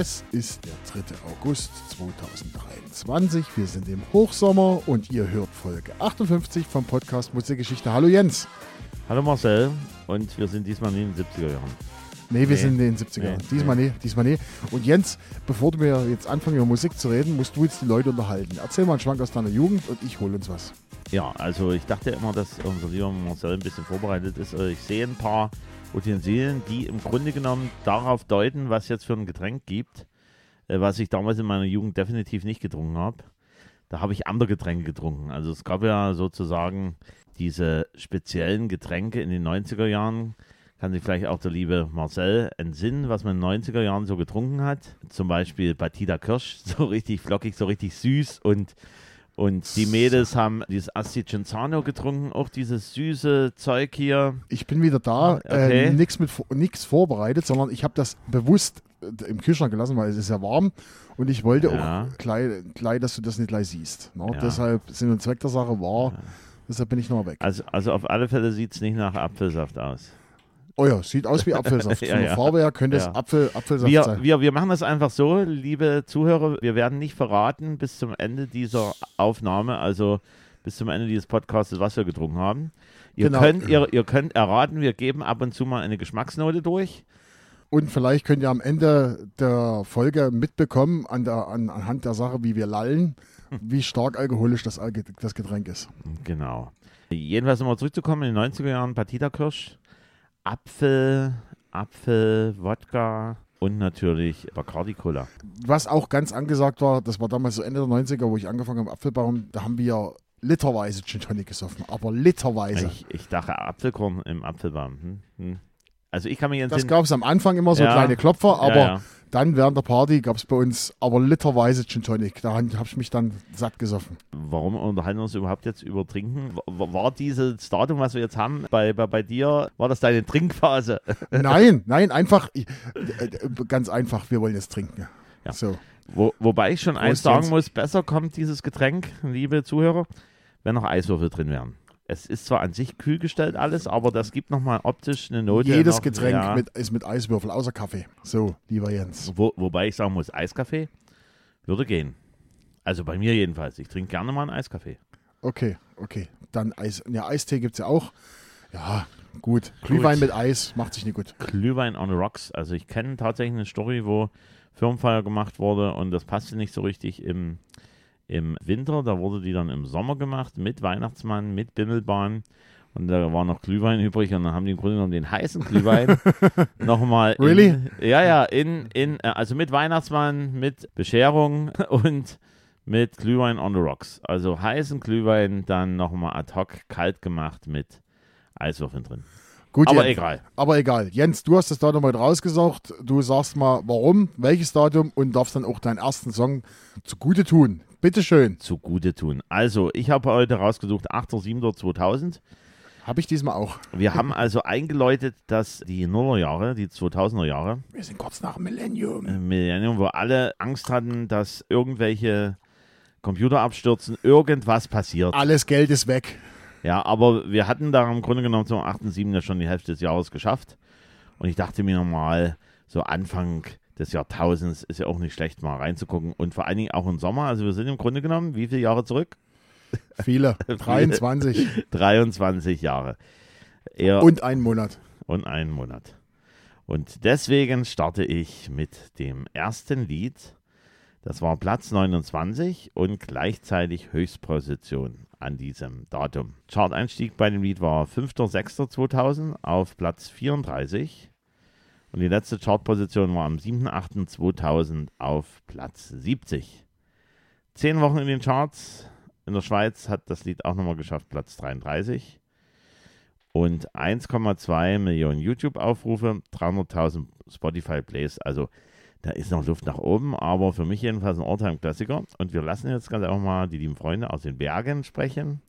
Es ist der 3. August 2023. Wir sind im Hochsommer und ihr hört Folge 58 vom Podcast Musikgeschichte. Hallo Jens. Hallo Marcel. Und wir sind diesmal nicht in den 70er Jahren. Nee, wir nee. sind in den 70er Jahren. Nee, diesmal nee. nee, diesmal nee. Und Jens, bevor du mir jetzt anfangen, über Musik zu reden, musst du jetzt die Leute unterhalten. Erzähl mal einen Schwank aus deiner Jugend und ich hole uns was. Ja, also ich dachte immer, dass unser lieber Marcel ein bisschen vorbereitet ist. Also ich sehe ein paar Utensilien, die im Grunde genommen darauf deuten, was jetzt für ein Getränk gibt, äh, was ich damals in meiner Jugend definitiv nicht getrunken habe. Da habe ich andere Getränke getrunken. Also es gab ja sozusagen diese speziellen Getränke in den 90er Jahren. Kann sich vielleicht auch der liebe Marcel entsinnen, was man in den 90er Jahren so getrunken hat. Zum Beispiel Batida Kirsch, so richtig flockig, so richtig süß und und die Mädels haben dieses Asti Genzano getrunken, auch dieses süße Zeug hier. Ich bin wieder da, okay. äh, nichts vorbereitet, sondern ich habe das bewusst äh, im Kühlschrank gelassen, weil es ist ja warm und ich wollte ja. auch gleich, gleich, dass du das nicht gleich siehst. Ne? Ja. Deshalb Sinn und Zweck der Sache war, ja. deshalb bin ich noch weg. Also, also auf alle Fälle sieht es nicht nach Apfelsaft aus. Oh ja, sieht aus wie Apfelsaft. ja, Von der Farbe her könnte es Apfel, Apfelsaft wir, sein. Wir, wir machen das einfach so, liebe Zuhörer, wir werden nicht verraten bis zum Ende dieser Aufnahme, also bis zum Ende dieses Podcasts, was wir getrunken haben. Ihr, genau. könnt, ihr, ihr könnt erraten, wir geben ab und zu mal eine Geschmacksnote durch. Und vielleicht könnt ihr am Ende der Folge mitbekommen, an der, an, anhand der Sache, wie wir lallen, wie stark alkoholisch das, das Getränk ist. Genau. Jedenfalls nochmal zurückzukommen, in den 90er Jahren Patita Kirsch Apfel, Apfel, Wodka und natürlich Bacardi Cola. Was auch ganz angesagt war, das war damals so Ende der 90er, wo ich angefangen habe, Apfelbaum, da haben wir literweise Gin Tonic gesoffen, aber literweise. Ich, ich dachte Apfelkorn im Apfelbaum. Hm? Hm. Also ich kann mir jetzt. Das gab es am Anfang immer so ja. kleine Klopfer, aber ja, ja. Dann während der Party gab es bei uns aber literweise Gin Tonic. Da habe ich mich dann satt gesoffen. Warum unterhalten wir uns überhaupt jetzt über Trinken? War dieses Datum, was wir jetzt haben, bei, bei, bei dir, war das deine Trinkphase? Nein, nein, einfach, äh, ganz einfach, wir wollen jetzt trinken. Ja. So. Wo, wobei ich schon eins sagen muss, besser kommt dieses Getränk, liebe Zuhörer, wenn noch Eiswürfel drin wären. Es ist zwar an sich kühl gestellt alles, aber das gibt nochmal optisch eine Note. Jedes noch, Getränk ja. mit, ist mit Eiswürfel, außer Kaffee. So, lieber Jens. Wo, wobei ich sagen muss, Eiskaffee würde gehen. Also bei mir jedenfalls. Ich trinke gerne mal einen Eiskaffee. Okay, okay. Dann Eis. Ja, Eistee gibt es ja auch. Ja, gut. Glühwein gut. mit Eis macht sich nicht gut. Glühwein on rocks. Also ich kenne tatsächlich eine Story, wo Firmenfeier gemacht wurde und das passte nicht so richtig im im Winter. Da wurde die dann im Sommer gemacht mit Weihnachtsmann, mit Bimmelbahn. Und da war noch Glühwein übrig und dann haben die im Grunde genommen den heißen Glühwein nochmal. Really? ja, ja, in, in, äh, also mit Weihnachtsmann, mit Bescherung und mit Glühwein on the Rocks. Also heißen Glühwein dann nochmal ad hoc kalt gemacht mit Eiswürfeln drin. Gut, aber Jens, egal. Aber egal. Jens, du hast das Datum heute rausgesucht. Du sagst mal, warum, welches Datum und darfst dann auch deinen ersten Song zugute tun. Bitteschön. Zugute tun. Also, ich habe heute rausgesucht 8.7.2000. Habe ich diesmal auch. Wir haben also eingeläutet, dass die Nullerjahre, die 2000er Jahre. Wir sind kurz nach Millennium. Äh, Millennium, wo alle Angst hatten, dass irgendwelche Computer abstürzen, irgendwas passiert. Alles Geld ist weg. Ja, aber wir hatten da im Grunde genommen zum 8.7. ja schon die Hälfte des Jahres geschafft. Und ich dachte mir nochmal, so Anfang des Jahrtausends ist ja auch nicht schlecht, mal reinzugucken. Und vor allen Dingen auch im Sommer. Also wir sind im Grunde genommen, wie viele Jahre zurück? Viele. 23. 23 Jahre. Eher und einen Monat. Und einen Monat. Und deswegen starte ich mit dem ersten Lied. Das war Platz 29 und gleichzeitig Höchstposition an diesem Datum. Chart-Einstieg bei dem Lied war 5.6.2000 auf Platz 34. Und die letzte Chartposition war am 7.8.2000 auf Platz 70. Zehn Wochen in den Charts. In der Schweiz hat das Lied auch nochmal geschafft, Platz 33. Und 1,2 Millionen YouTube-Aufrufe, 300.000 Spotify-Plays. Also da ist noch Luft nach oben, aber für mich jedenfalls ein Alltime-Klassiker. Und wir lassen jetzt ganz einfach mal die lieben Freunde aus den Bergen sprechen.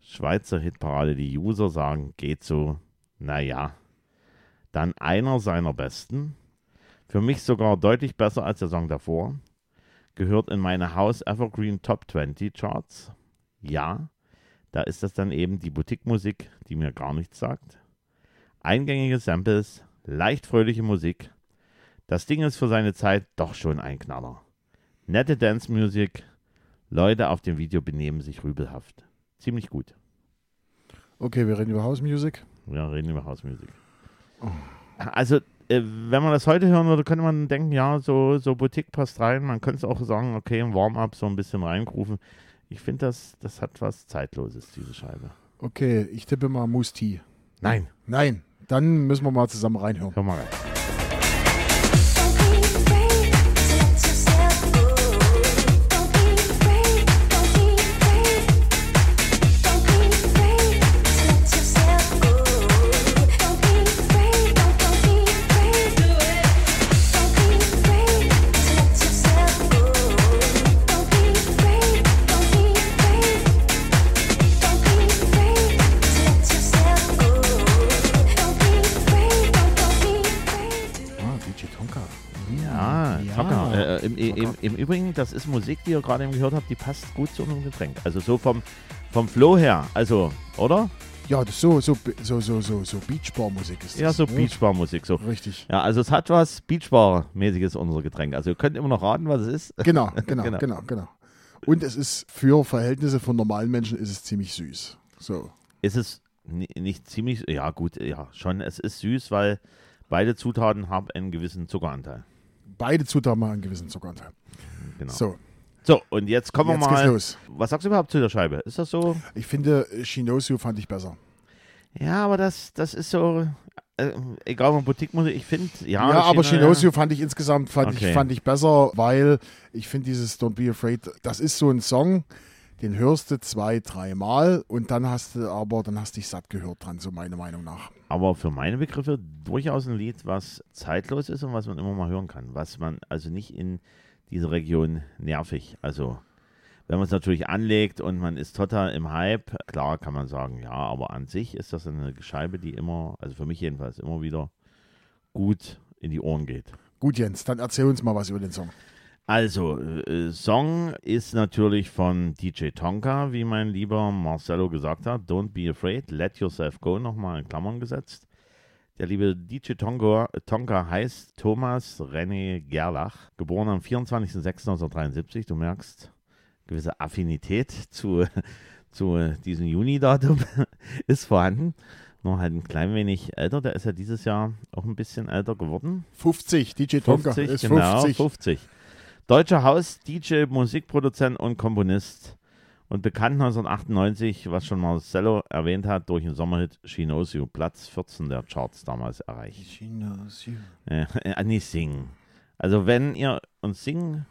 Schweizer Hitparade, die User sagen, geht so, naja. Dann einer seiner besten, für mich sogar deutlich besser als der Song davor, gehört in meine House Evergreen Top 20 Charts. Ja, da ist das dann eben die Boutique-Musik, die mir gar nichts sagt. Eingängige Samples, leicht fröhliche Musik, Das Ding ist für seine Zeit doch schon ein Knaller. Nette Dance Music, Leute auf dem Video benehmen sich rübelhaft. Ziemlich gut. Okay, wir reden über House Music. Wir reden über House Music. Also, äh, wenn man das heute hören würde, könnte man denken, ja, so, so Boutique passt rein. Man könnte es auch sagen, okay, im Warm-up so ein bisschen reingrufen. Ich finde, das, das hat was Zeitloses, diese Scheibe. Okay, ich tippe mal Tea. Nein. Nein, dann müssen wir mal zusammen reinhören. Hör mal rein. Das ist Musik, die ihr gerade gehört habt, die passt gut zu unserem Getränk. Also so vom, vom Flow her, also, oder? Ja, das so, so, so, so, so, so Beachbar-Musik ist das. Ja, so ne? Beachbar-Musik, so. Richtig. Ja, also es hat was Beachbar-mäßiges, unser Getränk. Also ihr könnt immer noch raten, was es ist. Genau, genau, genau, genau, genau. Und es ist für Verhältnisse von normalen Menschen ist es ziemlich süß. So. Ist es nicht ziemlich, ja gut, ja, schon, es ist süß, weil beide Zutaten haben einen gewissen Zuckeranteil beide Zutaten haben einen gewissen Zuckeranteil. Genau. So. So, und jetzt kommen jetzt wir mal. Los. Was sagst du überhaupt zu der Scheibe? Ist das so? Ich finde, Shinosu fand ich besser. Ja, aber das, das ist so. Äh, egal, ob Boutique-Musik, ich finde, ja. Ja, aber Shinosu ja. fand ich insgesamt fand okay. ich, fand ich besser, weil ich finde dieses Don't Be Afraid, das ist so ein Song, den hörst du zwei, dreimal und dann hast du aber, dann hast du dich satt gehört dran, so meiner Meinung nach. Aber für meine Begriffe durchaus ein Lied, was zeitlos ist und was man immer mal hören kann. Was man also nicht in dieser Region nervig. Also, wenn man es natürlich anlegt und man ist total im Hype, klar kann man sagen, ja, aber an sich ist das eine Scheibe, die immer, also für mich jedenfalls, immer wieder gut in die Ohren geht. Gut, Jens, dann erzähl uns mal was über den Song. Also, äh, Song ist natürlich von DJ Tonka, wie mein lieber Marcello gesagt hat. Don't be afraid, let yourself go, nochmal in Klammern gesetzt. Der liebe DJ Tonka, Tonka heißt Thomas René Gerlach, geboren am 24.06.1973. Du merkst, gewisse Affinität zu, zu diesem Juni-Datum ist vorhanden. Nur halt ein klein wenig älter. Der ist ja dieses Jahr auch ein bisschen älter geworden. 50, DJ Tonka 50, ist genau, 50. 50. Deutscher Haus-DJ, Musikproduzent und Komponist. Und bekannt 1998, was schon Marcello erwähnt hat, durch den Sommerhit She Knows You, Platz 14 der Charts damals erreicht. She Knows You. Äh, äh, nicht singen. Also wenn ihr uns singen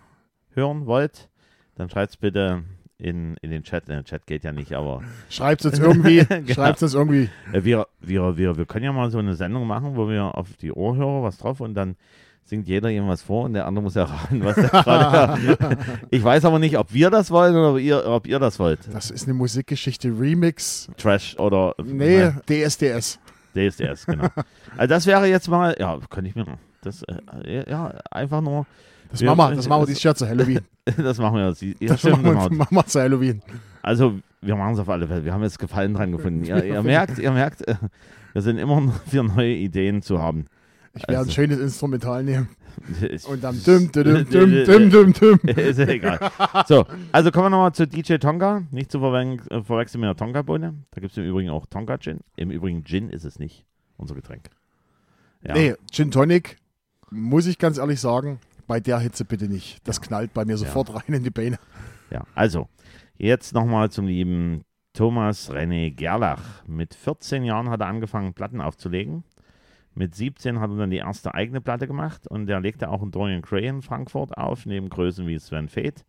hören wollt, dann schreibt es bitte in, in den Chat. Der Chat geht ja nicht, aber. Schreibt es irgendwie. genau. Schreibt es irgendwie. Äh, wir, wir, wir, wir können ja mal so eine Sendung machen, wo wir auf die Ohrhörer was drauf und dann singt jeder irgendwas vor und der andere muss erraten, was er gerade hört. Ich weiß aber nicht, ob wir das wollen oder ob ihr, ob ihr das wollt. Das ist eine Musikgeschichte Remix. Trash oder. Nee, nein. DSDS. DSDS, genau. Also das wäre jetzt mal, ja, könnte ich mir. Das, äh, ja, einfach nur. Das wir, machen wir, das machen wir dieses Jahr zu Halloween. das machen wir. Ja, das stimmt, machen, wir, genau. machen wir zu Halloween. Also, wir machen es auf alle Fälle. Wir haben jetzt Gefallen dran gefunden. ihr, ihr merkt, ihr merkt, äh, wir sind immer für neue Ideen zu haben. Ich werde also. ein schönes Instrumental nehmen. Und dann düm, düm, düm, düm, düm, düm. Ist ja egal. So, also kommen wir nochmal zu DJ Tonga. Nicht zu äh, verwechseln mit der Tonga-Bohne. Da gibt es im Übrigen auch Tonga-Gin. Im Übrigen Gin ist es nicht, unser Getränk. Ja. Nee, Gin Tonic, muss ich ganz ehrlich sagen, bei der Hitze bitte nicht. Das ja. knallt bei mir sofort ja. rein in die Beine. Ja, also, jetzt nochmal zum lieben Thomas René Gerlach. Mit 14 Jahren hat er angefangen, Platten aufzulegen. Mit 17 hat er dann die erste eigene Platte gemacht und er legte auch in Dorian Gray in Frankfurt auf, neben Größen wie Sven Feth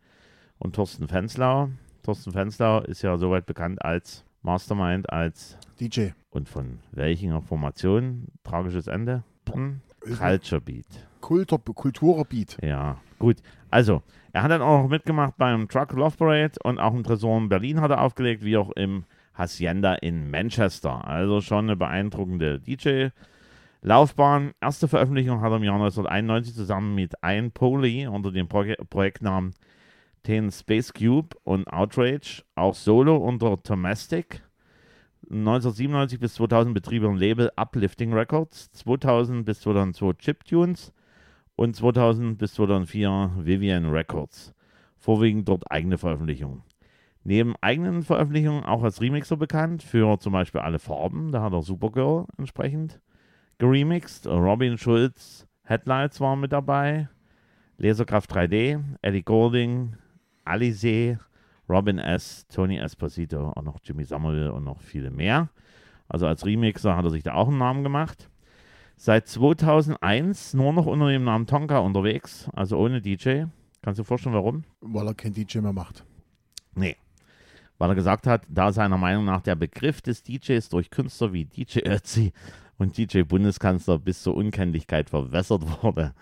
und Thorsten Fenslau. Thorsten Fenslau ist ja soweit bekannt als Mastermind, als DJ. Und von welcher Formation? Tragisches Ende? Culture Beat. Kultur, Kulturbeat. Ja, gut. Also, er hat dann auch noch mitgemacht beim Truck Love Parade und auch im Tresor in Berlin hat er aufgelegt, wie auch im Hacienda in Manchester. Also schon eine beeindruckende DJ- Laufbahn. Erste Veröffentlichung hat er im Jahr 1991 zusammen mit Ian Poley unter dem Pro Projektnamen Ten Space Cube und Outrage, auch solo unter Domestic. 1997 bis 2000 betrieb er ein Label Uplifting Records, 2000 bis 2002 Chiptunes und 2000 bis 2004 Vivian Records. Vorwiegend dort eigene Veröffentlichungen. Neben eigenen Veröffentlichungen auch als Remixer bekannt, für zum Beispiel alle Farben, da hat er Supergirl entsprechend geremixed. Robin Schulz Headlights waren mit dabei. Laserkraft 3D, Eddie Golding, Alize, Robin S., Tony Esposito, auch noch Jimmy Samuel und noch viele mehr. Also als Remixer hat er sich da auch einen Namen gemacht. Seit 2001 nur noch unter dem Namen Tonka unterwegs, also ohne DJ. Kannst du dir vorstellen, warum? Weil er kein DJ mehr macht. Nee. Weil er gesagt hat, da seiner Meinung nach der Begriff des DJs durch Künstler wie DJ Ötzi und DJ Bundeskanzler bis zur Unkenntlichkeit verwässert wurde.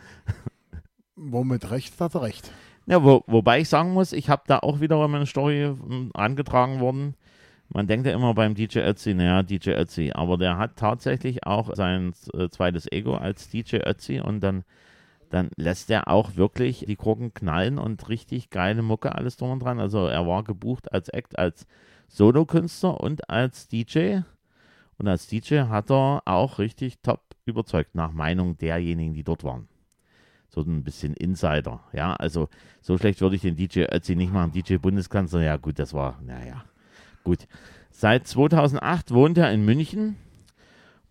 Womit recht hat er recht. Ja, wo, wobei ich sagen muss, ich habe da auch wiederum eine Story hm, angetragen worden. Man denkt ja immer beim DJ Ötzi, naja, DJ Ötzi, aber der hat tatsächlich auch sein äh, zweites Ego als DJ Ötzi und dann, dann lässt er auch wirklich die Gurken knallen und richtig geile Mucke, alles drum und dran. Also er war gebucht als Act, als Solokünstler und als DJ. Und als DJ hat er auch richtig top überzeugt, nach Meinung derjenigen, die dort waren so ein bisschen Insider. Ja, also so schlecht würde ich den DJ Ötzi nicht machen. DJ Bundeskanzler, ja gut, das war, naja, gut. Seit 2008 wohnt er in München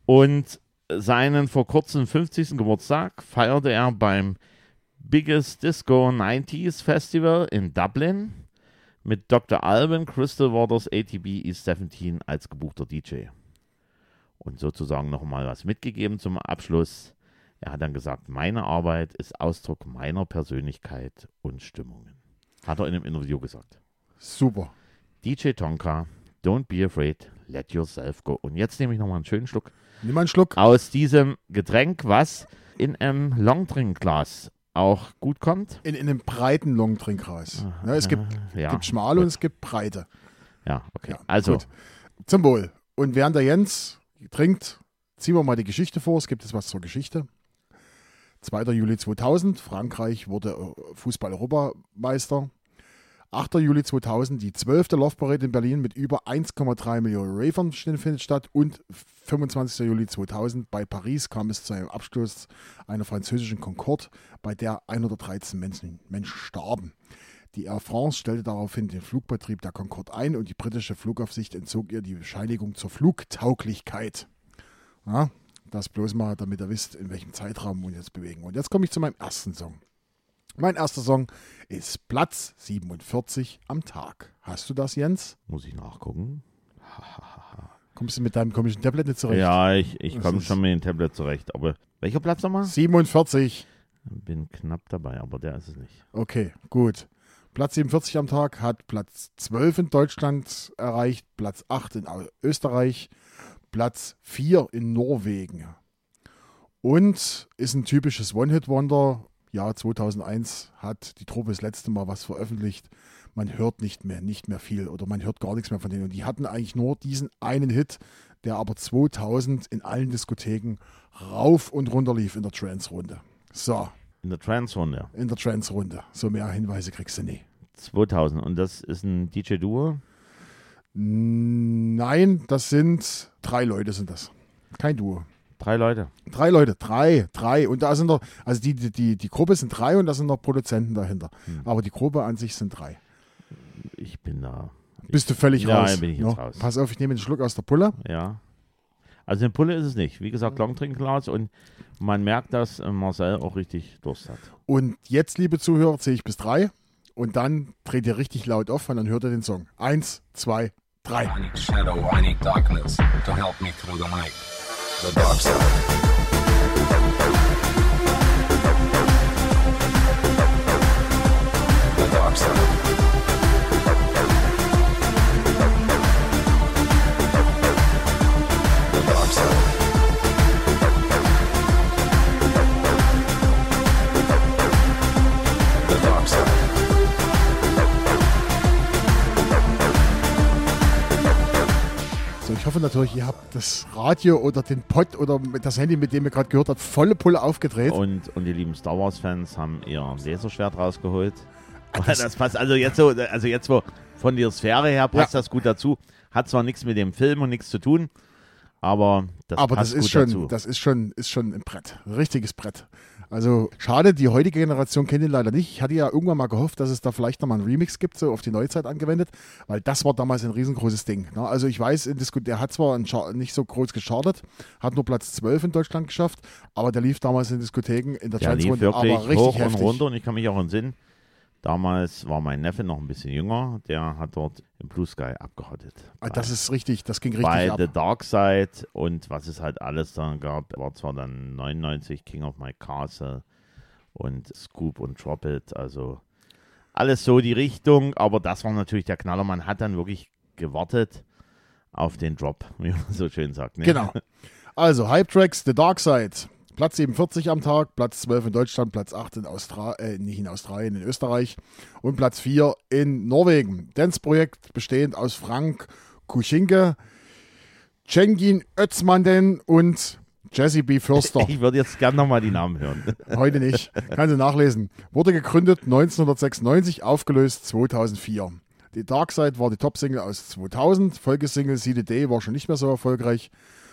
und seinen vor kurzem 50. Geburtstag feierte er beim Biggest Disco 90s Festival in Dublin mit Dr. Alban Crystal Waters ATB E17 als gebuchter DJ. Und sozusagen nochmal was mitgegeben zum Abschluss. Er hat dann gesagt, meine Arbeit ist Ausdruck meiner Persönlichkeit und Stimmungen. Hat er in einem Interview gesagt. Super. DJ Tonka, don't be afraid, let yourself go. Und jetzt nehme ich nochmal einen schönen Schluck. Nimm einen Schluck. Aus diesem Getränk, was in einem Longdrink-Glas auch gut kommt. In, in einem breiten Longdrinkglas. Ja, es gibt, ja, gibt schmale gut. und es gibt breite. Ja, okay. Ja, also. Gut. Zum Wohl. Und während der Jens trinkt, ziehen wir mal die Geschichte vor. Es gibt jetzt was zur Geschichte. 2. Juli 2000, Frankreich wurde äh, Fußball-Europameister. 8. Juli 2000, die 12. Love Parade in Berlin mit über 1,3 Millionen Ravern findet statt. Und 25. Juli 2000 bei Paris kam es zu einem Absturz einer französischen Concorde, bei der 113 Menschen, Menschen starben. Die Air France stellte daraufhin den Flugbetrieb der Concorde ein und die britische Flugaufsicht entzog ihr die Bescheinigung zur Flugtauglichkeit. Ja, das bloß mal, damit ihr wisst, in welchem Zeitraum wir uns jetzt bewegen. Und jetzt komme ich zu meinem ersten Song. Mein erster Song ist Platz 47 am Tag. Hast du das, Jens? Muss ich nachgucken. Kommst du mit deinem komischen Tablet nicht zurecht? Ja, ich, ich komme schon mit dem Tablet zurecht. Aber welcher Platz nochmal? 47. Bin knapp dabei, aber der ist es nicht. Okay, gut. Platz 47 am Tag hat Platz 12 in Deutschland erreicht, Platz 8 in Österreich, Platz 4 in Norwegen. Und ist ein typisches One-Hit-Wonder. Jahr 2001 hat die Truppe das letzte Mal was veröffentlicht. Man hört nicht mehr, nicht mehr viel oder man hört gar nichts mehr von denen. Und die hatten eigentlich nur diesen einen Hit, der aber 2000 in allen Diskotheken rauf und runter lief in der Trance-Runde. So. In der Trance-Runde? In der Trance-Runde. So mehr Hinweise kriegst du nie. 2000. Und das ist ein DJ-Duo? Nein, das sind drei Leute sind das. Kein Duo. Drei Leute. Drei Leute, drei, drei. Und da sind noch, also die, die, die, die Gruppe sind drei und da sind noch Produzenten dahinter. Hm. Aber die Gruppe an sich sind drei. Ich bin da. Bist du völlig ja, raus? bin ich jetzt raus. Pass auf, ich nehme den Schluck aus der Pulle. Ja. Also eine Pulle ist es nicht. Wie gesagt, Longtrinkglas und man merkt, dass äh, Marcel auch richtig Durst hat. Und jetzt, liebe Zuhörer, zähle ich bis drei und dann dreht ihr richtig laut auf und dann hört ihr den Song. Eins, zwei, drei. I need shadow, I need darkness to help me through the night. The dark side. The dark side. Hoffe natürlich, ihr habt das Radio oder den Pod oder das Handy, mit dem ihr gerade gehört habt, volle Pulle aufgedreht. Und, und die lieben Star Wars-Fans haben ihr Laserschwert rausgeholt. Das, das, passt also jetzt so, also jetzt wo von der Sphäre her passt ja. das gut dazu. Hat zwar nichts mit dem Film und nichts zu tun, Aber das, Aber das ist schon, dazu. das ist schon, ist schon ein Brett, ein richtiges Brett. Also schade, die heutige Generation kennt ihn leider nicht. Ich hatte ja irgendwann mal gehofft, dass es da vielleicht nochmal einen Remix gibt, so auf die Neuzeit angewendet, weil das war damals ein riesengroßes Ding. Ne? Also ich weiß, der hat zwar nicht so groß geschartet, hat nur Platz 12 in Deutschland geschafft, aber der lief damals in Diskotheken in der, der Transrunde aber richtig hoch heftig. und runter und ich kann mich auch entsinnen, Damals war mein Neffe noch ein bisschen jünger, der hat dort im Blue Sky abgehottet. Ah, das ist richtig, das ging richtig bei ab. Bei The Dark Side und was es halt alles dann gab, war zwar dann 99 King of My Castle und Scoop und Drop It, also alles so die Richtung, aber das war natürlich der Knaller. Man hat dann wirklich gewartet auf den Drop, wie man so schön sagt. Ne? Genau. Also, Hype Tracks, The Dark Side. Platz 47 am Tag, Platz 12 in Deutschland, Platz 8 in Australien, äh, nicht in Australien, in Österreich und Platz 4 in Norwegen. Dance-Projekt bestehend aus Frank Kuschinke, Cengin Özmanden und Jesse B. Förster. Ich würde jetzt gerne nochmal die Namen hören. Heute nicht. Kannst du nachlesen. Wurde gegründet 1996, aufgelöst 2004. Die Dark Side war die Top-Single aus 2000. Folgesingle See the Day war schon nicht mehr so erfolgreich.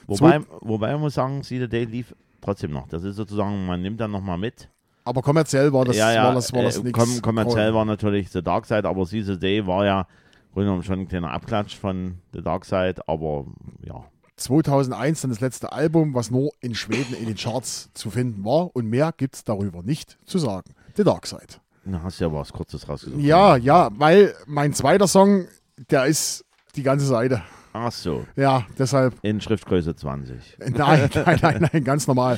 Wobei, wobei man muss sagen, See the Day lief trotzdem noch. Das ist sozusagen, man nimmt dann nochmal mit. Aber kommerziell war das, ja, ja, war das, war das äh, nichts. Kom kommerziell war natürlich The Dark Side, aber See the Day war ja genommen schon ein kleiner Abklatsch von The Dark Side, aber ja. 2001 dann das letzte Album, was nur in Schweden in den Charts zu finden war und mehr gibt es darüber nicht zu sagen. The Dark Side. Na, hast du ja was Kurzes rausgesucht. Ja, ja, weil mein zweiter Song, der ist die ganze Seite. Ach so. Ja, deshalb. In Schriftgröße 20. Nein, nein, nein, nein, ganz normal.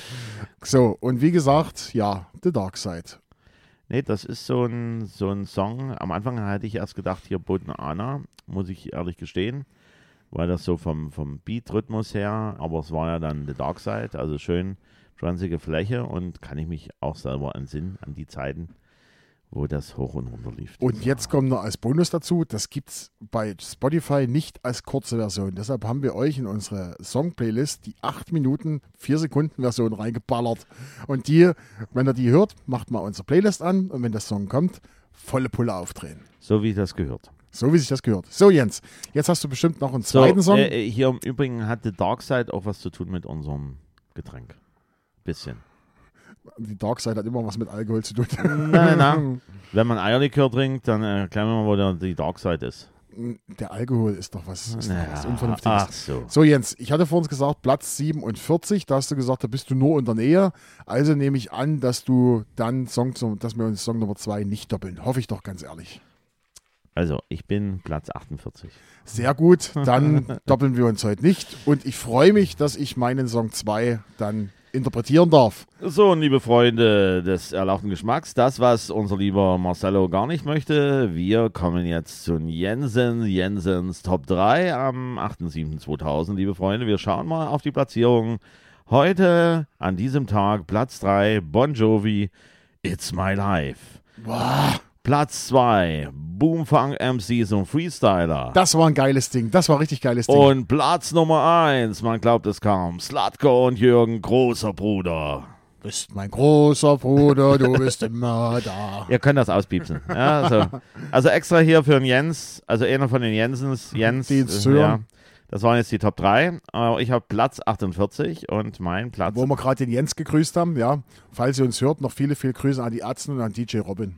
So, und wie gesagt, ja, The Dark Side. Nee, das ist so ein, so ein Song. Am Anfang hatte ich erst gedacht, hier Boden Anna, muss ich ehrlich gestehen, weil das so vom, vom Beat-Rhythmus her, aber es war ja dann The Dark Side, also schön schwanzige Fläche und kann ich mich auch selber entsinnen an die Zeiten wo das hoch und runter lief. Und jetzt kommt noch als Bonus dazu, das gibt es bei Spotify nicht als kurze Version. Deshalb haben wir euch in unsere Song-Playlist die 8 Minuten, 4 Sekunden Version reingeballert. Und die, wenn ihr die hört, macht mal unsere Playlist an und wenn der Song kommt, volle Pulle aufdrehen. So wie das gehört. So wie sich das gehört. So, Jens, jetzt hast du bestimmt noch einen zweiten so, Song. Äh, hier im Übrigen hat The Dark Side auch was zu tun mit unserem Getränk. Bisschen die Dark Side hat immer was mit Alkohol zu tun. Nein, nein. Wenn man Eierlikör trinkt, dann erklären wir mal, wo der, die Dark Side ist. Der Alkohol ist doch was, ist naja, was Unvernünftiges. Ach so. So, Jens, ich hatte vorhin gesagt, Platz 47, da hast du gesagt, da bist du nur in der Nähe. Also nehme ich an, dass du dann Song, dass wir uns Song Nummer 2 nicht doppeln. Hoffe ich doch ganz ehrlich. Also, ich bin Platz 48. Sehr gut, dann doppeln wir uns heute nicht. Und ich freue mich, dass ich meinen Song 2 dann interpretieren darf. So, liebe Freunde des erlauchten Geschmacks, das, was unser lieber Marcello gar nicht möchte, wir kommen jetzt zu Jensen, Jensens Top 3 am 8.7.2000. Liebe Freunde, wir schauen mal auf die Platzierung. Heute, an diesem Tag, Platz 3, Bon Jovi, It's My Life. Wow. Platz 2, Boomfunk MCs und Freestyler. Das war ein geiles Ding. Das war richtig geiles Ding. Und Platz Nummer 1, man glaubt es kaum, Slatko und Jürgen, großer Bruder. Du bist mein großer Bruder, du bist immer da. Ihr könnt das auspiepsen. Ja, so. Also extra hier für den Jens, also einer von den Jensens, Jens. Die äh, ja, das waren jetzt die Top 3. ich habe Platz 48 und mein Platz. Wo wir gerade den Jens gegrüßt haben, ja. Falls ihr uns hört, noch viele, viele Grüße an die Ärzte und an DJ Robin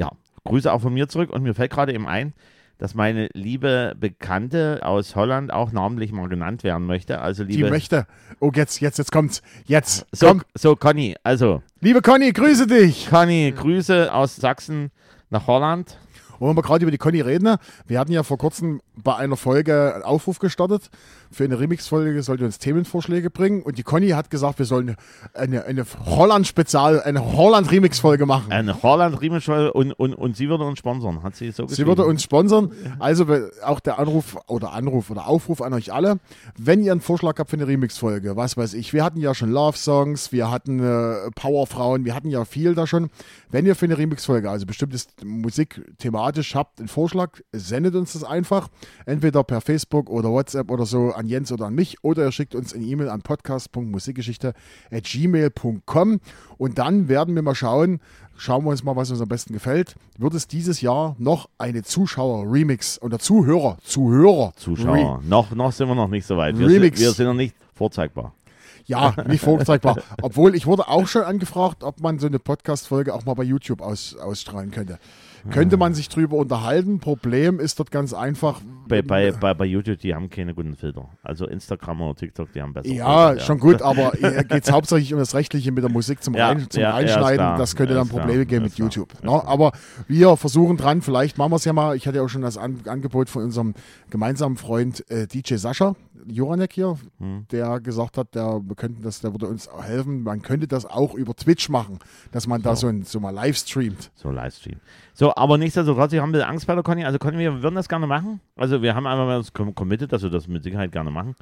ja, Grüße auch von mir zurück und mir fällt gerade eben ein, dass meine liebe Bekannte aus Holland auch namentlich mal genannt werden möchte. Also liebe, Die möchte. Oh, jetzt, jetzt, jetzt kommt's. Jetzt. So, komm. so Conny, also. Liebe Conny, grüße dich. Conny, Grüße aus Sachsen nach Holland. Und wenn wir gerade über die Conny reden, wir hatten ja vor kurzem bei einer Folge einen Aufruf gestartet. Für eine Remix-Folge sollte uns Themenvorschläge bringen. Und die Conny hat gesagt, wir sollen eine, eine Holland-Spezial, eine Holland-Remix-Folge machen. Eine Holland-Remix-Folge und, und, und sie würde uns sponsern, hat sie so gesagt. Sie würde uns sponsern. Also auch der Anruf oder Anruf oder Aufruf an euch alle. Wenn ihr einen Vorschlag habt für eine Remix-Folge, was weiß ich, wir hatten ja schon Love-Songs, wir hatten äh, Powerfrauen, wir hatten ja viel da schon. Wenn ihr für eine Remix-Folge, also bestimmtes Musikthema thematisch habt einen Vorschlag, sendet uns das einfach. Entweder per Facebook oder WhatsApp oder so an Jens oder an mich oder ihr schickt uns eine E-Mail an podcast.musikgeschichte.gmail.com und dann werden wir mal schauen, schauen wir uns mal, was uns am besten gefällt. Wird es dieses Jahr noch eine Zuschauer-Remix oder Zuhörer, Zuhörer? Zuschauer. noch, noch sind wir noch nicht so weit. Wir Remix. Sind, wir sind noch nicht vorzeigbar. Ja, nicht vorzeigbar. Obwohl, ich wurde auch schon angefragt, ob man so eine Podcast-Folge auch mal bei YouTube aus, ausstrahlen könnte könnte man sich drüber unterhalten. Problem ist dort ganz einfach. Bei, bei, bei, bei YouTube, die haben keine guten Filter. Also Instagram oder TikTok, die haben besser. Ja, Filter, schon gut, aber geht es hauptsächlich um das Rechtliche mit der Musik zum, ja, Rein, zum ja, Reinschneiden. das könnte dann Probleme geben mit YouTube. No, ne? aber wir versuchen dran, vielleicht machen wir es ja mal. Ich hatte ja auch schon das An Angebot von unserem gemeinsamen Freund äh, DJ Sascha, Joranek hier, hm. der gesagt hat, der, wir könnten das, der würde uns helfen. Man könnte das auch über Twitch machen, dass man da so, ein, so mal live streamt. So live streamt. So, aber nichtsdestotrotz, wir haben ein bisschen Angst bei der Conny. Also Conny, wir würden das gerne machen. Also wir haben einfach mal uns committed, dass wir das mit Sicherheit gerne machen.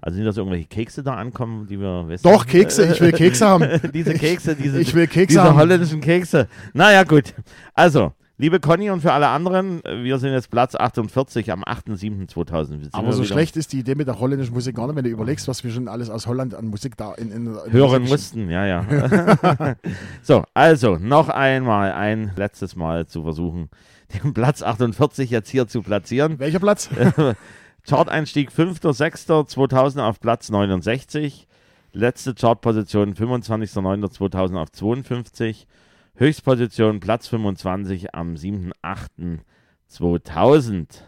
Also nicht, dass irgendwelche Kekse da ankommen, die wir wissen. Doch, Kekse, ich will Kekse haben. diese Kekse, diese, ich will Kekse diese haben. holländischen Kekse. Naja, gut. Also, Liebe Conny und für alle anderen, wir sind jetzt Platz 48 am 8.7.2000. Aber so schlecht ist die Idee mit der holländischen Musik gar nicht, wenn du überlegst, was wir schon alles aus Holland an Musik da in, in, in hören mussten. Ja, ja. so, also noch einmal, ein letztes Mal zu versuchen, den Platz 48 jetzt hier zu platzieren. Welcher Platz? Chart-Einstieg 5.6.2000 auf Platz 69. Letzte Chartposition 25.09.2000 auf 52. Höchstposition Platz 25 am 7.8.2000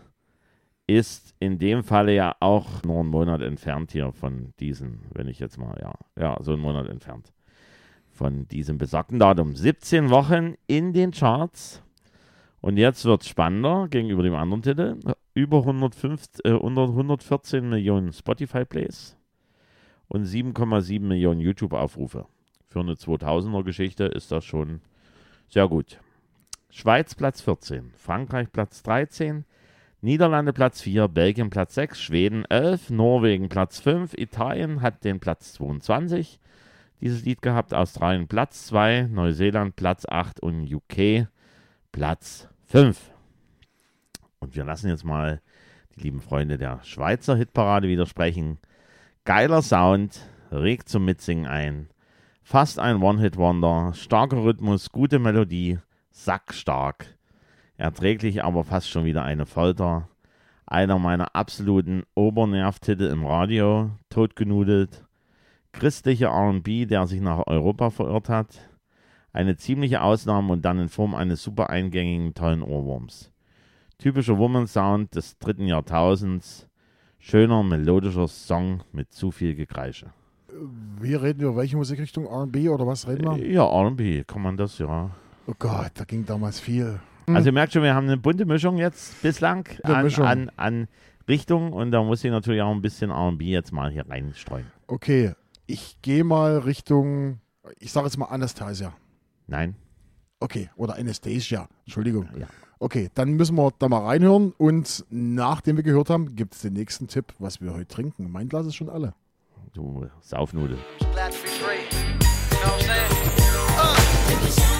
ist in dem Falle ja auch nur einen Monat entfernt hier von diesen, wenn ich jetzt mal, ja, ja, so einen Monat entfernt von diesem besagten Datum. 17 Wochen in den Charts. Und jetzt wird es spannender gegenüber dem anderen Titel. Über 105, äh, 114 Millionen Spotify-Plays und 7,7 Millionen YouTube-Aufrufe. Für eine 2000er-Geschichte ist das schon sehr gut. Schweiz Platz 14, Frankreich Platz 13, Niederlande Platz 4, Belgien Platz 6, Schweden 11, Norwegen Platz 5, Italien hat den Platz 22 dieses Lied gehabt, Australien Platz 2, Neuseeland Platz 8 und UK Platz 5. Und wir lassen jetzt mal die lieben Freunde der Schweizer Hitparade widersprechen. Geiler Sound, regt zum Mitsingen ein. Fast ein One-Hit-Wonder, starker Rhythmus, gute Melodie, sackstark. Erträglich, aber fast schon wieder eine Folter. Einer meiner absoluten Obernervtitel im Radio, totgenudelt. Christliche RB, der sich nach Europa verirrt hat. Eine ziemliche Ausnahme und dann in Form eines super eingängigen, tollen Ohrwurms. Typischer Woman-Sound des dritten Jahrtausends. Schöner, melodischer Song mit zu viel Gekreische. Wir reden über welche Musikrichtung? RB oder was reden wir? Ja, RB kann man das, ja. Oh Gott, da ging damals viel. Also ihr merkt schon, wir haben eine bunte Mischung jetzt bislang an, an, an Richtung und da muss ich natürlich auch ein bisschen RB jetzt mal hier reinstreuen. Okay, ich gehe mal Richtung, ich sage jetzt mal Anastasia. Nein. Okay, oder Anastasia, Entschuldigung. Ja. Okay, dann müssen wir da mal reinhören und nachdem wir gehört haben, gibt es den nächsten Tipp, was wir heute trinken. Mein Glas ist schon alle. Saufnudel. my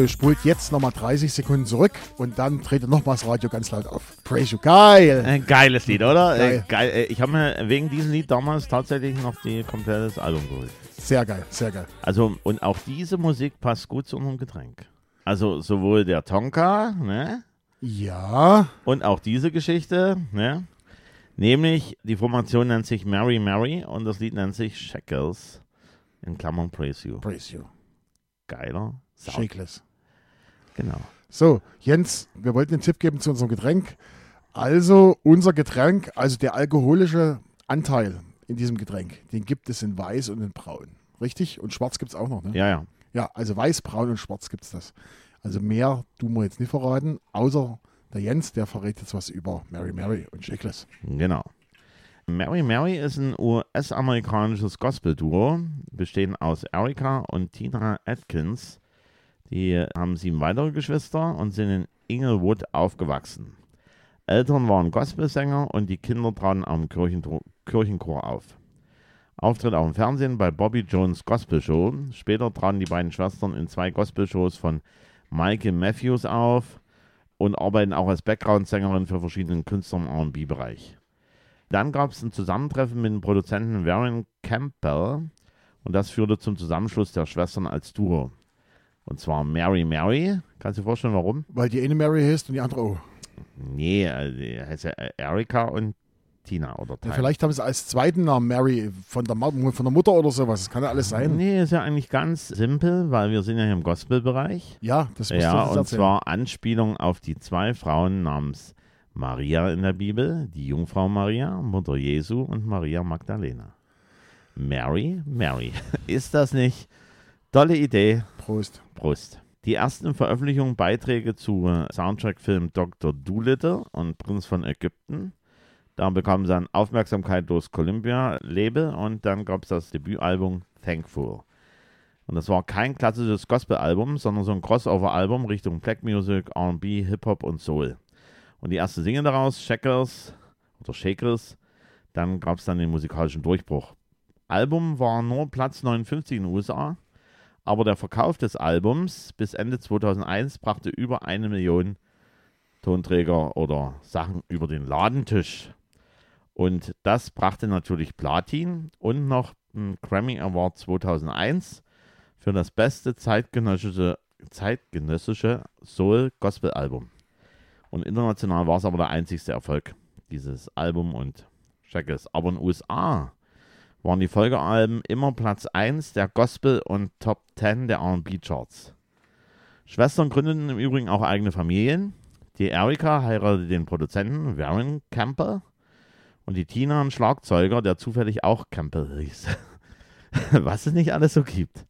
ihr spult jetzt nochmal 30 Sekunden zurück und dann dreht ihr nochmal das Radio ganz laut auf. Praise you. Geil! Ein geiles Lied, oder? Geil. Äh, geil. Äh, ich habe mir wegen diesem Lied damals tatsächlich noch die komplettes Album geholt. Sehr geil, sehr geil. Also, und auch diese Musik passt gut zu unserem Getränk. Also, sowohl der Tonka, ne? Ja. Und auch diese Geschichte, ne? Nämlich, die Formation nennt sich Mary Mary und das Lied nennt sich Shackles. In Klammern Praise You. Praise You. Geiler. Shakeless. Genau. So, Jens, wir wollten den Tipp geben zu unserem Getränk. Also, unser Getränk, also der alkoholische Anteil in diesem Getränk, den gibt es in weiß und in braun. Richtig? Und schwarz gibt es auch noch, ne? Ja, ja. Ja, also weiß, braun und schwarz gibt es das. Also mehr tun wir jetzt nicht verraten, außer der Jens, der verrät jetzt was über Mary Mary und Shakeless. Genau. Mary Mary ist ein US-amerikanisches Gospel-Duo, bestehend aus Erika und Tina Atkins. Die haben sieben weitere Geschwister und sind in Inglewood aufgewachsen. Eltern waren Gospelsänger und die Kinder traten am Kirchenchor auf. Auftritt auch im Fernsehen bei Bobby Jones Gospel Show. Später traten die beiden Schwestern in zwei Gospel-Shows von Michael Matthews auf und arbeiten auch als Background-Sängerin für verschiedene Künstler im RB-Bereich. Dann gab es ein Zusammentreffen mit dem Produzenten Warren Campbell und das führte zum Zusammenschluss der Schwestern als Duo. Und zwar Mary Mary. Kannst du dir vorstellen, warum? Weil die eine Mary heißt und die andere auch. Nee, äh, die heißt ja Erika und Tina oder ja, Vielleicht haben sie als zweiten Namen Mary von der, von der Mutter oder sowas. Das kann ja alles sein. Nee, ist ja eigentlich ganz simpel, weil wir sind ja hier im Gospel-Bereich. Ja, das muss Ja, und erzählen. zwar Anspielung auf die zwei Frauen namens Maria in der Bibel, die Jungfrau Maria, Mutter Jesu und Maria Magdalena. Mary, Mary. Ist das nicht tolle Idee? Prost. Prost. Die ersten Veröffentlichungen, Beiträge zu Soundtrack-Film Dr. Doolittle und Prinz von Ägypten da bekam sie dann Aufmerksamkeit durch Columbia-Label und dann gab es das Debütalbum Thankful. Und das war kein klassisches Gospel-Album, sondern so ein Crossover-Album Richtung Black Music, RB, Hip-Hop und Soul. Und die erste Single daraus, Shakers oder Shakers, dann gab es dann den musikalischen Durchbruch. Album war nur Platz 59 in den USA, aber der Verkauf des Albums bis Ende 2001 brachte über eine Million Tonträger oder Sachen über den Ladentisch. Und das brachte natürlich Platin und noch einen Grammy Award 2001 für das beste zeitgenössische, zeitgenössische Soul-Gospel-Album. Und international war es aber der einzigste Erfolg, dieses Album und Checkes. Aber in den USA waren die Folgealben immer Platz 1 der Gospel- und Top 10 der RB-Charts. Schwestern gründeten im Übrigen auch eigene Familien. Die Erika heiratete den Produzenten Warren Campbell und die Tina ein Schlagzeuger, der zufällig auch Campbell hieß. Was es nicht alles so gibt.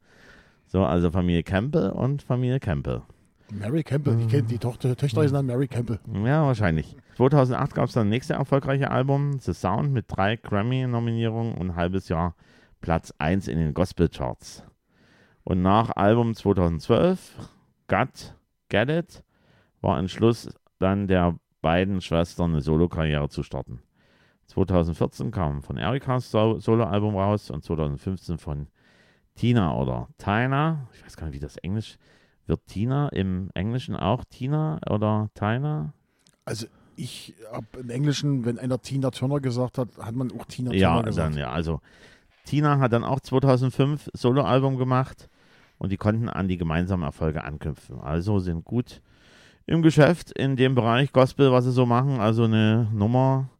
So, also Familie Campbell und Familie Campbell. Mary Campbell, die kennt die Tochter, Töchter ist dann Mary Campbell. Ja, wahrscheinlich. 2008 gab es dann das nächste erfolgreiche Album, The Sound, mit drei Grammy-Nominierungen und ein halbes Jahr Platz 1 in den Gospel-Charts. Und nach Album 2012, Got, Get It, war Entschluss dann der beiden Schwestern eine Solokarriere zu starten. 2014 kam von Erikas Soloalbum raus und 2015 von Tina oder Tina. Ich weiß gar nicht, wie das Englisch wird. Tina im Englischen auch Tina oder Tina? Also ich habe im Englischen, wenn einer Tina Turner gesagt hat, hat man auch Tina ja, Turner gesagt. Dann, ja, also Tina hat dann auch 2005 Soloalbum gemacht und die konnten an die gemeinsamen Erfolge anknüpfen. Also sind gut im Geschäft in dem Bereich Gospel, was sie so machen. Also eine Nummer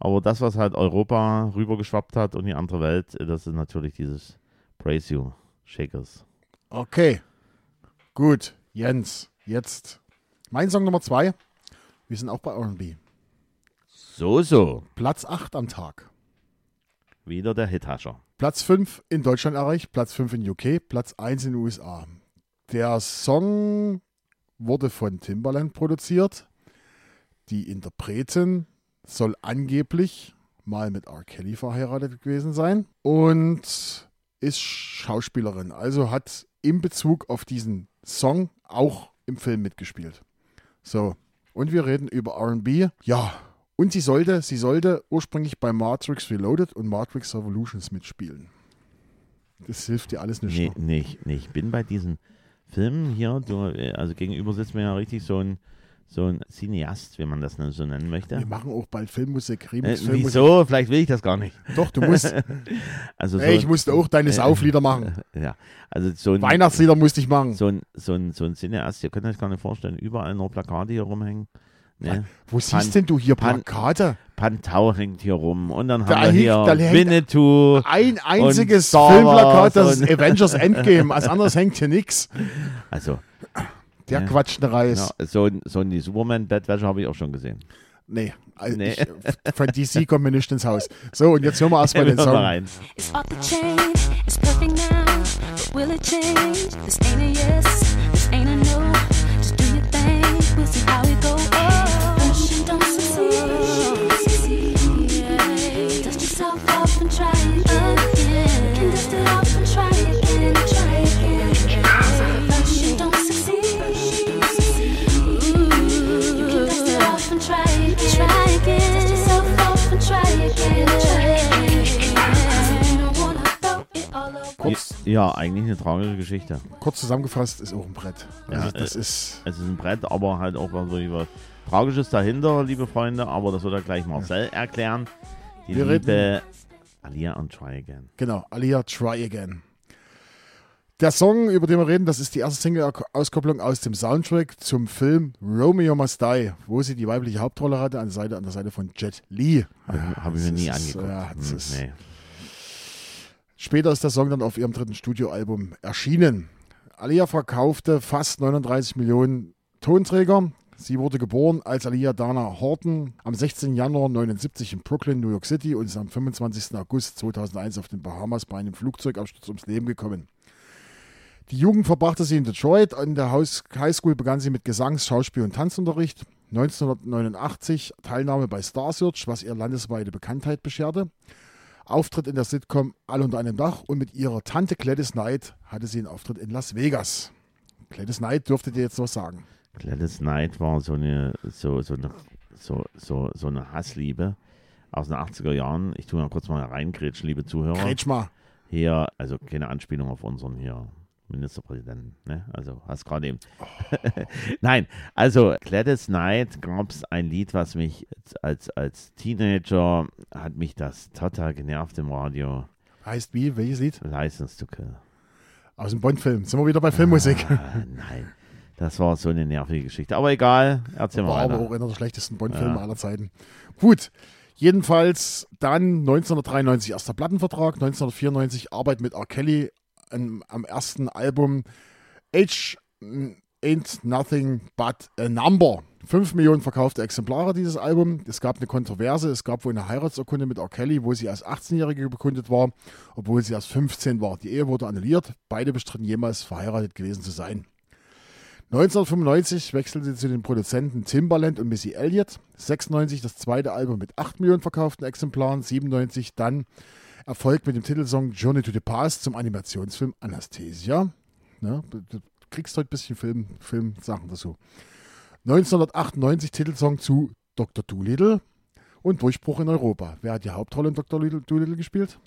aber das, was halt Europa rübergeschwappt hat und die andere Welt, das ist natürlich dieses Praise You Shakers. Okay. Gut. Jens, jetzt mein Song Nummer zwei. Wir sind auch bei RB. So, so. Platz 8 am Tag. Wieder der Hithascher. Platz 5 in Deutschland erreicht, Platz 5 in UK, Platz 1 in den USA. Der Song wurde von Timbaland produziert. Die Interpreten soll angeblich mal mit R. Kelly verheiratet gewesen sein und ist Schauspielerin. Also hat in Bezug auf diesen Song auch im Film mitgespielt. So, und wir reden über RB. Ja, und sie sollte, sie sollte ursprünglich bei Matrix Reloaded und Matrix Revolutions mitspielen. Das hilft dir alles nicht. Nee, nee, nee, ich bin bei diesen Filmen hier, du, also gegenüber sitzt mir ja richtig so ein so ein Cineast, wie man das so nennen möchte. Wir machen auch bald Filmmusik, Remix, äh, Wieso? Vielleicht will ich das gar nicht. Doch, du musst. also so Ey, ich musste auch deine äh, Sauflieder machen. Ja, also so ein, Weihnachtslieder musste ich machen. So ein, so ein, so ein Cineast, ihr könnt euch gar nicht vorstellen, überall nur Plakate hier rumhängen. Ne? Wo Pan, siehst denn du hier Plakate? Pan, Pantau hängt hier rum und dann da haben wir hier hängt, Winnetou. Ein einziges Filmplakat, das ist Avengers Endgame. Als anderes hängt hier nichts. Also, der ja. quatscht eine Reis. Ja, so, so eine Superman-Bettwäsche habe ich auch schon gesehen. Nee, also nee. Ich, von DC kommen wir nicht ins Haus. So, und jetzt hören wir erstmal den Song. Rein. It's all the change, it's perfect now, but will it change? This ain't a yes, this ain't a no, just do your thing, we'll see how it Ja, eigentlich eine tragische Geschichte. Kurz zusammengefasst, ist auch ein Brett. Also ja, das äh, ist. Es ist ein Brett, aber halt auch was, was Tragisches dahinter, liebe Freunde, aber das wird er gleich Marcel ja. erklären. Die Wir liebe reden. Alia und Try Again. Genau, Alia Try Again. Der Song, über den wir reden, das ist die erste Single-Auskopplung aus dem Soundtrack zum Film Romeo Must Die, wo sie die weibliche Hauptrolle hatte, an der Seite, an der Seite von Jet Li. Habe hab ich mir nie angeguckt. Ja, hm, nee. Später ist der Song dann auf ihrem dritten Studioalbum erschienen. Alia verkaufte fast 39 Millionen Tonträger. Sie wurde geboren als Alia Dana Horton am 16. Januar 1979 in Brooklyn, New York City und ist am 25. August 2001 auf den Bahamas bei einem Flugzeugabsturz ums Leben gekommen. Die Jugend verbrachte sie in Detroit. An der Highschool begann sie mit Gesangs-, Schauspiel- und Tanzunterricht. 1989 Teilnahme bei Star Search, was ihr landesweite Bekanntheit bescherte. Auftritt in der Sitcom All unter einem Dach und mit ihrer Tante Gladys Knight hatte sie einen Auftritt in Las Vegas. Gladys Knight dürftet ihr jetzt noch sagen. Gladys Knight war so eine, so, so eine, so, so, so eine Hassliebe aus den 80er Jahren. Ich tue mal kurz mal reingrätschen, liebe Zuhörer. Grätsch mal. Hier, also keine Anspielung auf unseren hier Ministerpräsidenten. Ne? Also hast gerade eben. Oh. Nein, also Gladys Knight gab es ein Lied, was mich als, als Teenager hat mich das total genervt im Radio. Heißt wie? Welches Lied? License to Kill. Aus dem Bond-Film. Sind wir wieder bei Filmmusik? Ah, nein. Das war so eine nervige Geschichte. Aber egal, erzähl mal weiter. aber auch einer der schlechtesten Bond-Filme ja. aller Zeiten. Gut. Jedenfalls dann 1993 erster Plattenvertrag, 1994 Arbeit mit R. Kelly an, am ersten Album Age Ain't Nothing But a Number. Fünf Millionen verkaufte Exemplare dieses Album. Es gab eine Kontroverse. Es gab wohl eine Heiratsurkunde mit R. Kelly, wo sie als 18-Jährige bekundet war, obwohl sie erst 15 war. Die Ehe wurde annulliert. Beide bestritten jemals verheiratet gewesen zu sein. 1995 wechselte sie zu den Produzenten Timbaland und Missy Elliott. 96 das zweite Album mit 8 Millionen verkauften Exemplaren. 97 dann Erfolg mit dem Titelsong Journey to the Past zum Animationsfilm Anastasia. Ne, du kriegst heute ein bisschen Film, Filmsachen dazu. 1998 Titelsong zu Dr. Doolittle und Durchbruch in Europa. Wer hat die Hauptrolle in Dr. Doolittle gespielt?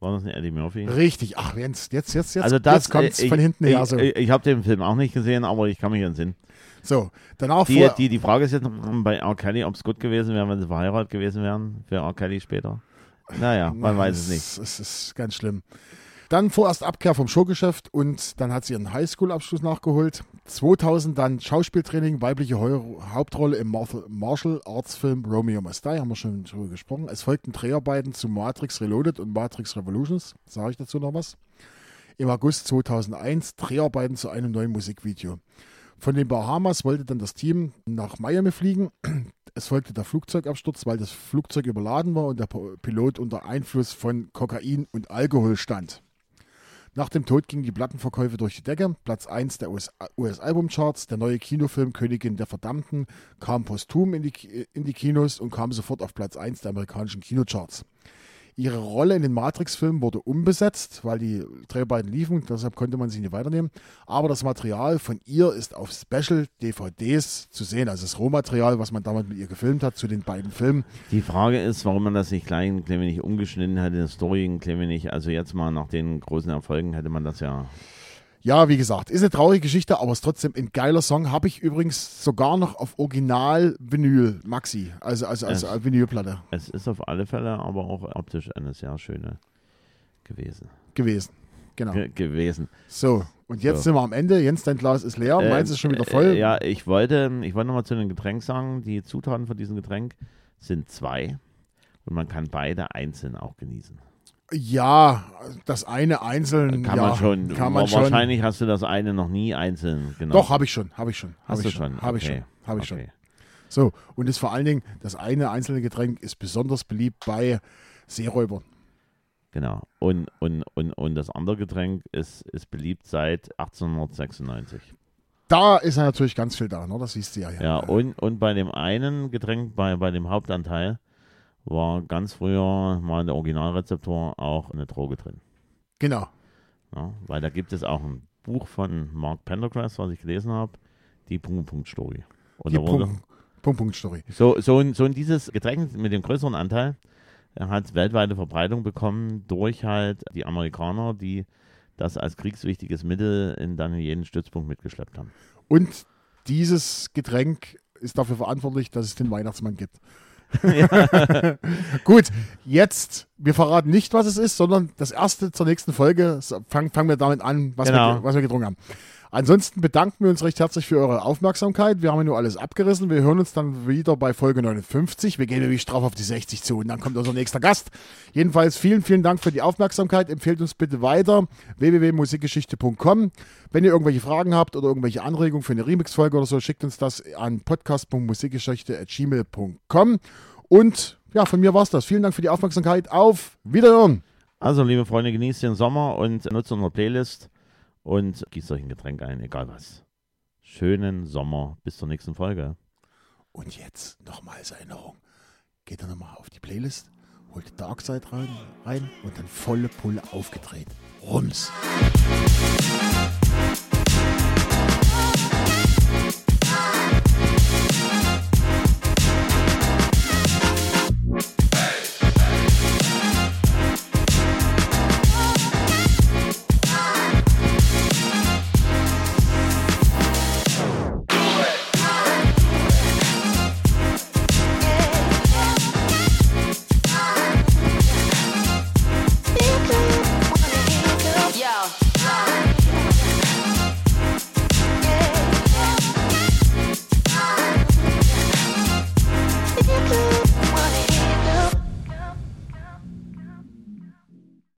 War das nicht Eddie Murphy? Richtig. Ach, jetzt, jetzt, jetzt, jetzt, also das, jetzt kommt es von hinten her. So. Ich, ich habe den Film auch nicht gesehen, aber ich kann mich entsinnen. So, danach die, vor, die, die Frage ist jetzt bei R. Kelly, ob es gut gewesen wäre, wenn sie verheiratet gewesen wären für R. Kelly später. Naja, man Na, weiß es nicht. Es ist ganz schlimm. Dann vorerst Abkehr vom Showgeschäft und dann hat sie ihren Highschool-Abschluss nachgeholt. 2000 dann Schauspieltraining, weibliche Hauptrolle im Martial Arts Film Romeo Must Die, haben wir schon drüber gesprochen. Es folgten Dreharbeiten zu Matrix Reloaded und Matrix Revolutions, sage ich dazu noch was. Im August 2001 Dreharbeiten zu einem neuen Musikvideo. Von den Bahamas wollte dann das Team nach Miami fliegen. Es folgte der Flugzeugabsturz, weil das Flugzeug überladen war und der Pilot unter Einfluss von Kokain und Alkohol stand. Nach dem Tod gingen die Plattenverkäufe durch die Decke. Platz 1 der US-Albumcharts. Der neue Kinofilm Königin der Verdammten kam posthum in die, in die Kinos und kam sofort auf Platz 1 der amerikanischen Kinocharts. Ihre Rolle in den Matrix-Filmen wurde umbesetzt, weil die Dreharbeiten liefen, deshalb konnte man sie nicht weiternehmen. Aber das Material von ihr ist auf Special-DVDs zu sehen, also das Rohmaterial, was man damals mit ihr gefilmt hat zu den beiden Filmen. Die Frage ist, warum man das nicht gleich ein klein wenig umgeschnitten hätte, das Story ein klein wenig, also jetzt mal nach den großen Erfolgen hätte man das ja ja, wie gesagt, ist eine traurige Geschichte, aber ist trotzdem ein geiler Song. Habe ich übrigens sogar noch auf Original-Vinyl, Maxi, also, also, also es, Vinylplatte. Es ist auf alle Fälle aber auch optisch eine sehr schöne gewesen. Gewesen, genau. Ge gewesen. So, und jetzt so. sind wir am Ende. Jens, dein Glas ist leer, äh, meins ist schon wieder voll. Äh, ja, ich wollte, ich wollte nochmal zu dem Getränk sagen, die Zutaten von diesem Getränk sind zwei und man kann beide einzeln auch genießen. Ja, das eine einzeln. Kann ja, man schon. Kann man wahrscheinlich schon. hast du das eine noch nie einzeln genau. Doch, habe ich schon, habe ich schon. Hast du schon? Habe ich schon. Habe ich okay. schon. So, und ist vor allen Dingen, das eine einzelne Getränk ist besonders beliebt bei Seeräubern. Genau. Und, und, und, und das andere Getränk ist, ist beliebt seit 1896. Da ist er natürlich ganz viel da, ne? das siehst du ja. Ja, ja und, und bei dem einen Getränk, bei, bei dem Hauptanteil, war ganz früher mal in der Originalrezeptur auch eine Droge drin. Genau. Ja, weil da gibt es auch ein Buch von Mark Pendergrass, was ich gelesen habe, die Punkt-Punkt-Story. Die Punkt-Punkt-Story. So, so, in, so in dieses Getränk mit dem größeren Anteil hat weltweite Verbreitung bekommen durch halt die Amerikaner, die das als kriegswichtiges Mittel in dann jeden Stützpunkt mitgeschleppt haben. Und dieses Getränk ist dafür verantwortlich, dass es den Weihnachtsmann gibt. Gut, jetzt, wir verraten nicht, was es ist, sondern das erste zur nächsten Folge. Fangen, fangen wir damit an, was, genau. wir, was wir getrunken haben. Ansonsten bedanken wir uns recht herzlich für eure Aufmerksamkeit. Wir haben ja nur alles abgerissen. Wir hören uns dann wieder bei Folge 59. Wir gehen nämlich straff auf die 60 zu und dann kommt unser nächster Gast. Jedenfalls vielen, vielen Dank für die Aufmerksamkeit. Empfehlt uns bitte weiter www.musikgeschichte.com. Wenn ihr irgendwelche Fragen habt oder irgendwelche Anregungen für eine Remix-Folge oder so, schickt uns das an podcast.musikgeschichte.gmail.com. Und ja, von mir war es das. Vielen Dank für die Aufmerksamkeit. Auf Wiederhören. Also, liebe Freunde, genießt den Sommer und nutzt unsere Playlist und gießt euch ein Getränk ein, egal was. Schönen Sommer, bis zur nächsten Folge. Und jetzt nochmal als Erinnerung. Geht dann nochmal auf die Playlist, holt Darkside rein, rein und dann volle Pulle aufgedreht. Rums.